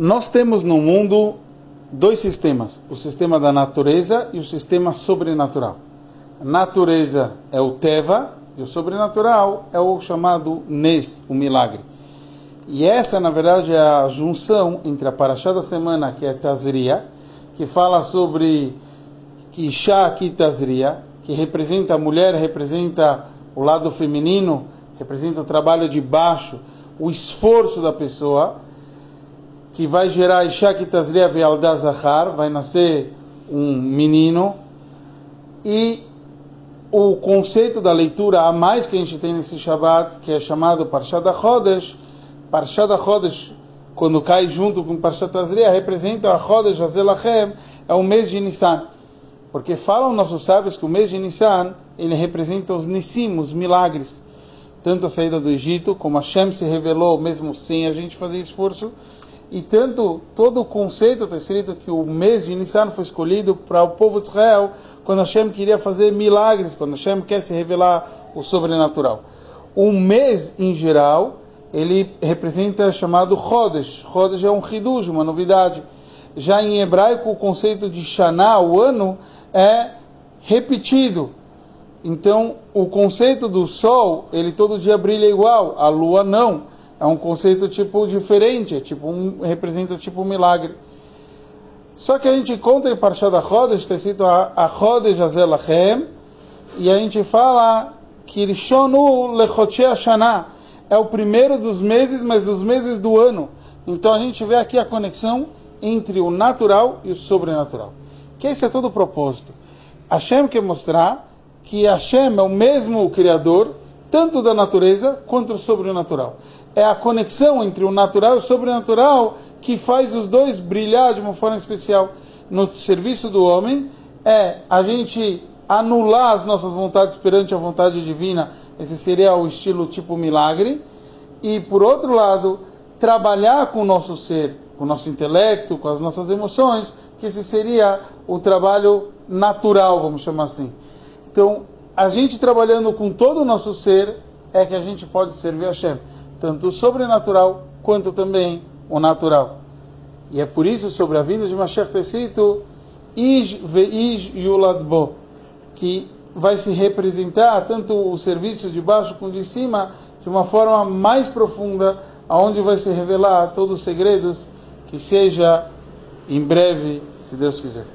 Nós temos no mundo dois sistemas: o sistema da natureza e o sistema sobrenatural. A natureza é o Teva e o sobrenatural é o chamado Nes, o milagre. E essa, na verdade, é a junção entre a Parashá da semana, que é Tazria, que fala sobre Isha Tazria, que representa a mulher, representa o lado feminino, representa o trabalho de baixo, o esforço da pessoa que vai gerar Ishak Tazria Ve'alda Zahar, vai nascer um menino, e o conceito da leitura a mais que a gente tem nesse Shabbat, que é chamado Parshat HaChodesh, Parshat HaChodesh, quando cai junto com Parshat Tazria, representa a Chodesh Azelachem, é o mês de Nissan. Porque falam nossos sábios que o mês de Nissan, ele representa os Nissim, os milagres. Tanto a saída do Egito, como a Shem se revelou, mesmo sem a gente fazer esforço, e tanto todo o conceito está escrito que o mês de Nissan foi escolhido para o povo de Israel quando Hashem queria fazer milagres, quando Hashem quer se revelar o sobrenatural. O mês em geral, ele representa chamado Chodesh. Chodesh é um Hidush, uma novidade. Já em hebraico, o conceito de Shana, o ano, é repetido. Então, o conceito do sol, ele todo dia brilha igual, a lua não é um conceito tipo diferente, é tipo um, representa tipo um milagre. Só que a gente encontra em Parshat HaChodesh, está escrito HaChodesh Azelachem, e a gente fala que Rishonu Lechoche Hashanah é o primeiro dos meses, mas dos meses do ano. Então a gente vê aqui a conexão entre o natural e o sobrenatural. Que esse é todo o propósito. Hashem quer mostrar que Hashem é o mesmo Criador, tanto da natureza quanto do sobrenatural é a conexão entre o natural e o sobrenatural que faz os dois brilhar de uma forma especial no serviço do homem. É a gente anular as nossas vontades perante a vontade divina, esse seria o estilo tipo milagre. E por outro lado, trabalhar com o nosso ser, com o nosso intelecto, com as nossas emoções, que esse seria o trabalho natural, vamos chamar assim. Então, a gente trabalhando com todo o nosso ser é que a gente pode servir a Hashem tanto o sobrenatural quanto também o natural. E é por isso sobre a vida de Mashiach está escrito Ish ve'ish yuladbo, que vai se representar tanto o serviço de baixo como de cima de uma forma mais profunda, aonde vai se revelar todos os segredos, que seja em breve, se Deus quiser.